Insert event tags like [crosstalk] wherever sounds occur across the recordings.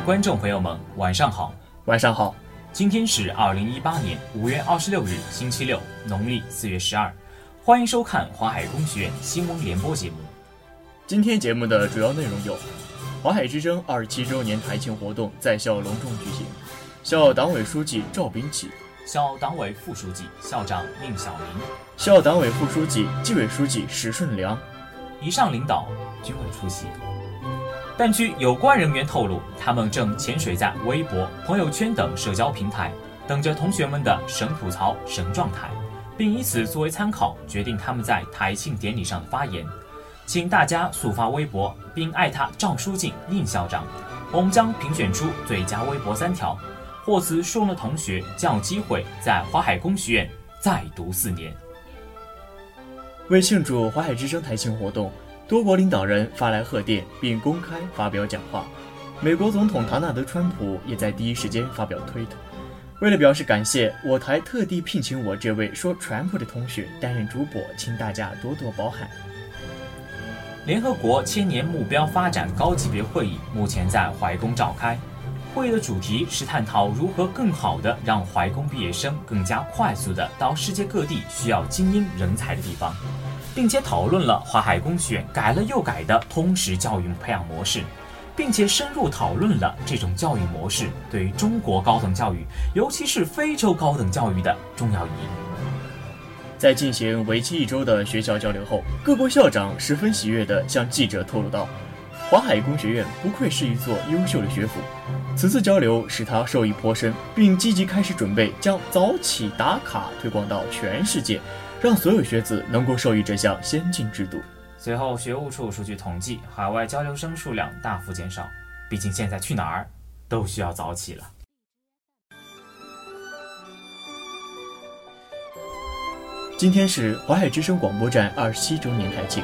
位观众朋友们，晚上好，晚上好。今天是二零一八年五月二十六日，星期六，农历四月十二。欢迎收看华海工学院新闻联播节目。今天节目的主要内容有：华海之声二十七周年台庆活动在校隆重举行，校党委书记赵秉启，校党委副书记、校长宁小明，校党委副书记、纪委书记史顺良，以上领导均未出席。但据有关人员透露，他们正潜水在微博、朋友圈等社交平台，等着同学们的神吐槽、神状态，并以此作为参考，决定他们在台庆典礼上的发言。请大家速发微博，并艾特赵书静、宁校长，我们将评选出最佳微博三条，获此殊荣的同学将有机会在华海工学院再读四年。为庆祝华海之声台庆活动。多国领导人发来贺电，并公开发表讲话。美国总统唐纳德·川普也在第一时间发表推特。为了表示感谢，我台特地聘请我这位说川普的同学担任主播，请大家多多包涵。联合国千年目标发展高级别会议目前在怀宫召开，会议的主题是探讨如何更好地让怀宫毕业生更加快速地到世界各地需要精英人才的地方。并且讨论了华海工学院改了又改的通识教育培养模式，并且深入讨论了这种教育模式对于中国高等教育，尤其是非洲高等教育的重要意义。在进行为期一周的学校交流后，各国校长十分喜悦地向记者透露道：“华海工学院不愧是一座优秀的学府。”此次交流使他受益颇深，并积极开始准备将早起打卡推广到全世界。让所有学子能够受益这项先进制度。随后，学务处数据统计，海外交流生数量大幅减少。毕竟现在去哪儿都需要早起了。今天是淮海之声广播站二十七周年台庆，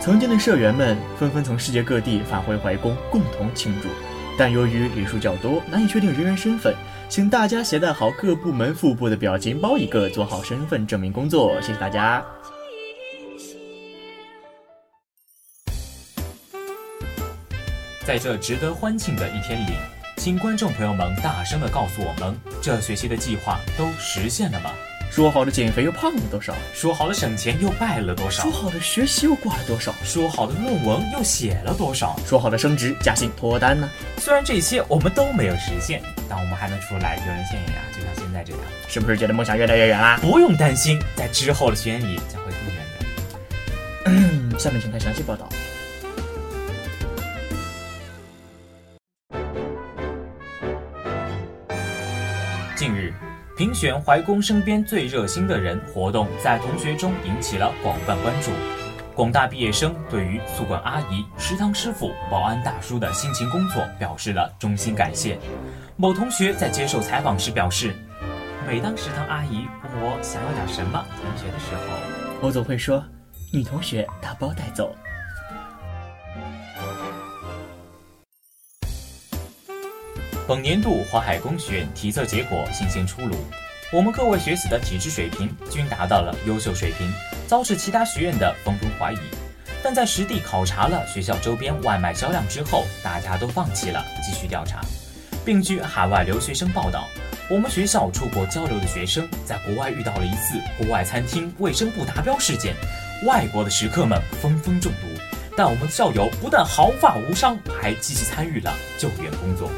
曾经的社员们纷纷从世界各地返回淮工，共同庆祝。但由于人数较多，难以确定人员身份。请大家携带好各部门副部的表情包一个，做好身份证明工作。谢谢大家。在这值得欢庆的一天里，请观众朋友们大声的告诉我们，这学期的计划都实现了吗？说好的减肥又胖了多少？说好的省钱又败了多少？说好的学习又挂了多少？说好的论文又写了多少？说好的升职加薪脱单呢？虽然这些我们都没有实现，但我们还能出来丢人现眼啊，就像现在这样，是不是觉得梦想越来越远啦？不用担心，在之后的学年里将会更远的。[coughs] 下面请看详细报道。近日。评选怀公身边最热心的人活动在同学中引起了广泛关注，广大毕业生对于宿管阿姨、食堂师傅、保安大叔的辛勤工作表示了衷心感谢。某同学在接受采访时表示，每当食堂阿姨问我想要点什么同学的时候，我总会说：“女同学打包带走。”本年度华海工学院体测结果新鲜出炉，我们各位学子的体质水平均达到了优秀水平，遭致其他学院的纷纷怀疑。但在实地考察了学校周边外卖销量之后，大家都放弃了继续调查。并据海外留学生报道，我们学校出国交流的学生在国外遇到了一次国外餐厅卫生不达标事件，外国的食客们纷纷中毒，但我们的校友不但毫发无伤，还积极参与了救援工作。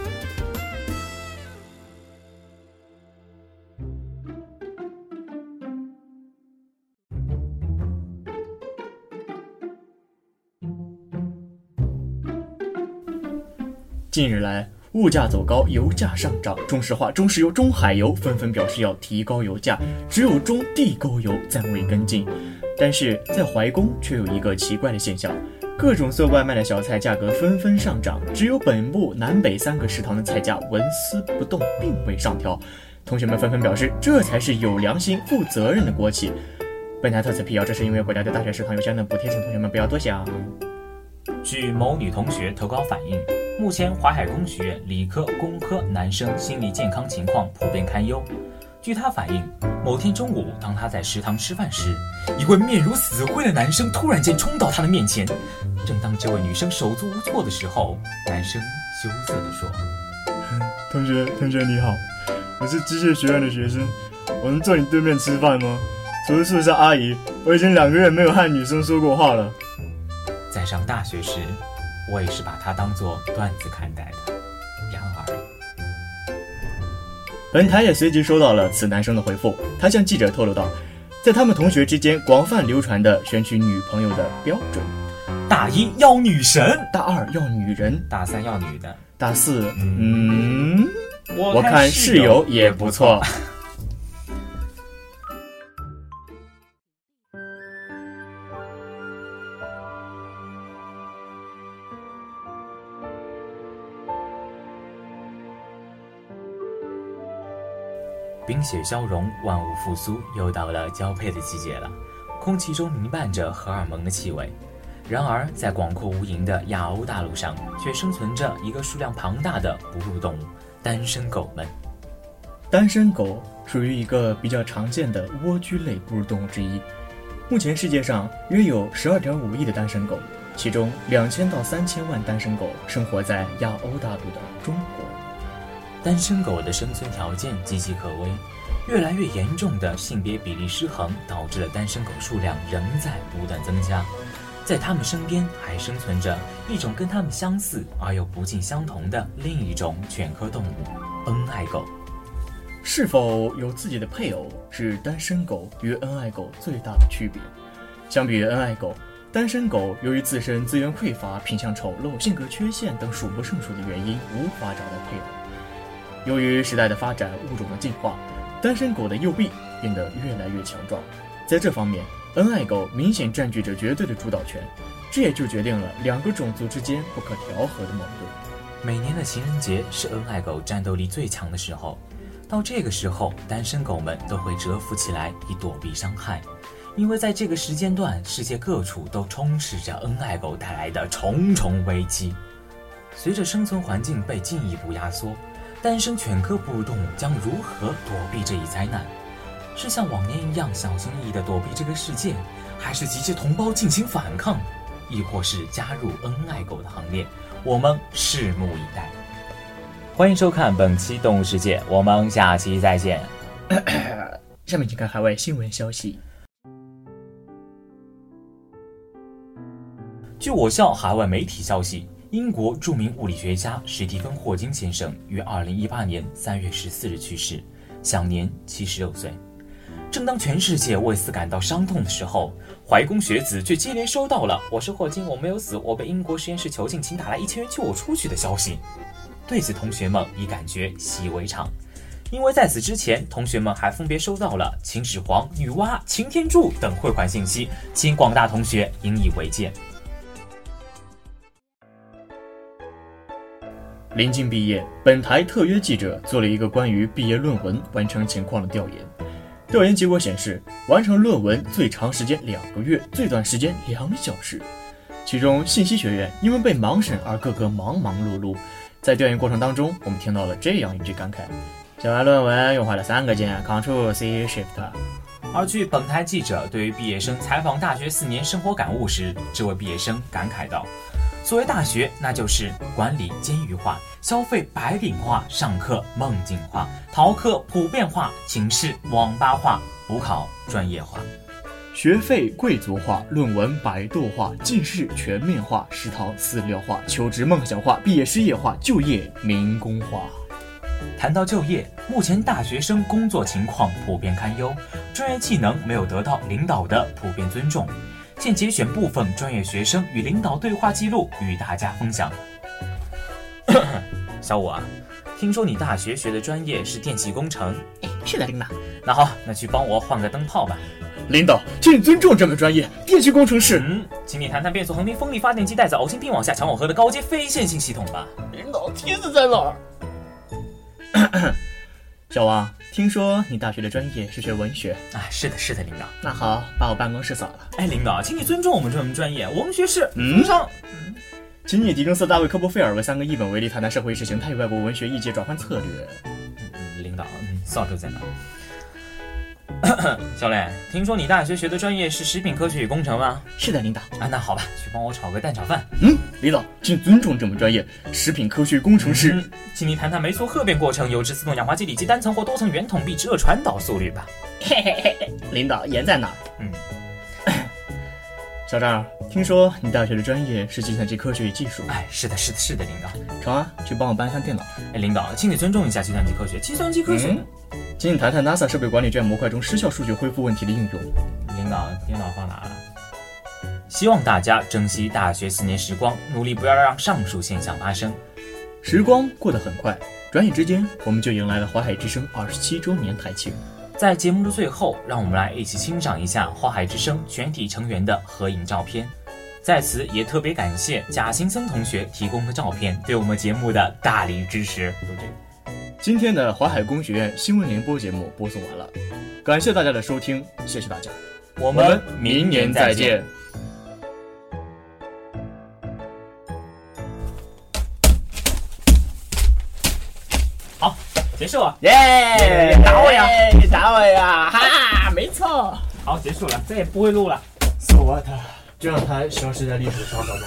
近日来，物价走高，油价上涨，中石化、中石油、中海油纷纷表示要提高油价，只有中地沟油暂未跟进。但是在怀工却有一个奇怪的现象，各种送外卖的小菜价格纷纷上涨，只有本部南北三个食堂的菜价纹丝不动，并未上调。同学们纷纷表示，这才是有良心、负责任的国企。本台特此辟谣，这是因为国家对大学食堂有相应的补贴，请同学们不要多想。据某女同学投稿反映。目前淮海工学院理科、工科男生心理健康情况普遍堪忧。据他反映，某天中午，当他在食堂吃饭时，一位面如死灰的男生突然间冲到他的面前。正当这位女生手足无措的时候，男生羞涩地说同学，同学你好，我是机械学院的学生，我能坐你对面吃饭吗？除了宿舍阿姨，我已经两个月没有和女生说过话了。：“在上大学时，我也是把它当做段子看待的。然而，本台也随即收到了此男生的回复，他向记者透露道，在他们同学之间广泛流传的选取女朋友的标准：大一要女神，大二要女人，大三要女的。大四，嗯，我我看室友也不错。[laughs] 冰雪消融，万物复苏，又到了交配的季节了。空气中弥漫着荷尔蒙的气味。然而，在广阔无垠的亚欧大陆上，却生存着一个数量庞大的哺乳动物——单身狗们。单身狗属于一个比较常见的蜗居类哺乳动物之一。目前世界上约有十二点五亿的单身狗，其中两千到三千万单身狗生活在亚欧大陆的中国。单身狗的生存条件岌岌可危，越来越严重的性别比例失衡导致了单身狗数量仍在不断增加。在它们身边还生存着一种跟它们相似而又不尽相同的另一种犬科动物——恩爱狗。是否有自己的配偶是单身狗与恩爱狗最大的区别。相比于恩爱狗，单身狗由于自身资源匮乏、品相丑陋、性格缺陷等数不胜数的原因，无法找到配偶。由于时代的发展、物种的进化，单身狗的右臂变得越来越强壮。在这方面，恩爱狗明显占据着绝对的主导权，这也就决定了两个种族之间不可调和的矛盾。每年的情人节是恩爱狗战斗力最强的时候，到这个时候，单身狗们都会蛰伏起来以躲避伤害，因为在这个时间段，世界各处都充斥着恩爱狗带来的重重危机。随着生存环境被进一步压缩，单身犬科哺乳动物将如何躲避这一灾难？是像往年一样小心翼翼地躲避这个世界，还是集结同胞进行反抗，亦或是加入恩爱狗的行列？我们拭目以待。欢迎收看本期《动物世界》，我们下期再见。[coughs] 下面请看海外新闻消息。据我校海外媒体消息，英国著名物理学家史蒂芬·霍金先生于2018年3月14日去世，享年76岁。正当全世界为此感到伤痛的时候，怀公学子却接连收到了“我是霍金，我没有死，我被英国实验室囚禁，请打来一千元救我出去”的消息。对此，同学们已感觉习以为常，因为在此之前，同学们还分别收到了秦始皇、女娲、擎天柱等汇款信息，请广大同学引以为戒。临近毕业，本台特约记者做了一个关于毕业论文完成情况的调研。调研结果显示，完成论文最长时间两个月，最短时间两小时。其中，信息学院因为被盲审而个个忙忙碌碌。在调研过程当中，我们听到了这样一句感慨：写完论文用坏了三个键，Ctrl C [laughs] Shift。而据本台记者对于毕业生采访大学四年生活感悟时，这位毕业生感慨道。所谓大学，那就是管理监狱化，消费白领化，上课梦境化，逃课普遍化，寝室网吧化，补考专业化，学费贵族化，论文百度化，近视全面化，食堂饲料化，求职梦想化，毕业失业化，就业民工化。谈到就业，目前大学生工作情况普遍堪忧，专业技能没有得到领导的普遍尊重。现节选部分专业学生与领导对话记录与大家分享。[laughs] 小五啊，听说你大学学的专业是电气工程？哎，是的，领导。那好，那去帮我换个灯泡吧。领导，请你尊重这门专业，电气工程师。嗯，请你谈谈变速横鸣风力发电机带着呕心并网下强耦合的高阶非线性系统吧。领导，梯子在哪儿？[laughs] 小王，听说你大学的专业是学文学啊？是的，是的，领导。那好，把我办公室扫了。哎，领导，请你尊重我们这门专业，文学是嗯上。嗯，请你狄更斯大卫·科波菲尔为三个译本为例，谈谈社会意识形态与外国文学异界转换策略。嗯，领导，嗯，扫帚在哪？[coughs] 小磊，听说你大学学的专业是食品科学与工程吗？是的，领导。啊，那好吧，去帮我炒个蛋炒饭。嗯，领导，请尊重这门专业，食品科学工程师。嗯，请你谈谈酶促褐变过程、油脂自动氧化机理及单层或多层圆筒壁热传导速率吧。嘿嘿嘿嘿，领导盐在哪儿？嗯，小张，听说你大学的专业是计算机科学与技术。哎，是的，是的，是的，领导。成啊，去帮我搬一下电脑。哎，领导，请你尊重一下计算机科学。计算机科学。嗯请你谈谈 NASA 设备管理卷模块中失效数据恢复问题的应用。领导，电脑放哪了？希望大家珍惜大学四年时光，努力不要让上述现象发生。时光过得很快，转眼之间我们就迎来了华海之声二十七周年台庆。在节目的最后，让我们来一起欣赏一下花海之声全体成员的合影照片。在此也特别感谢贾新森同学提供的照片，对我们节目的大力支持。今天的华海工学院新闻联播节目播送完了，感谢大家的收听，谢谢大家，我我们明年再见。好，结束了。耶打我呀！打我呀！哈，没错。好，结束了，再也不会录了。so what？就让它消失在历史长河中了。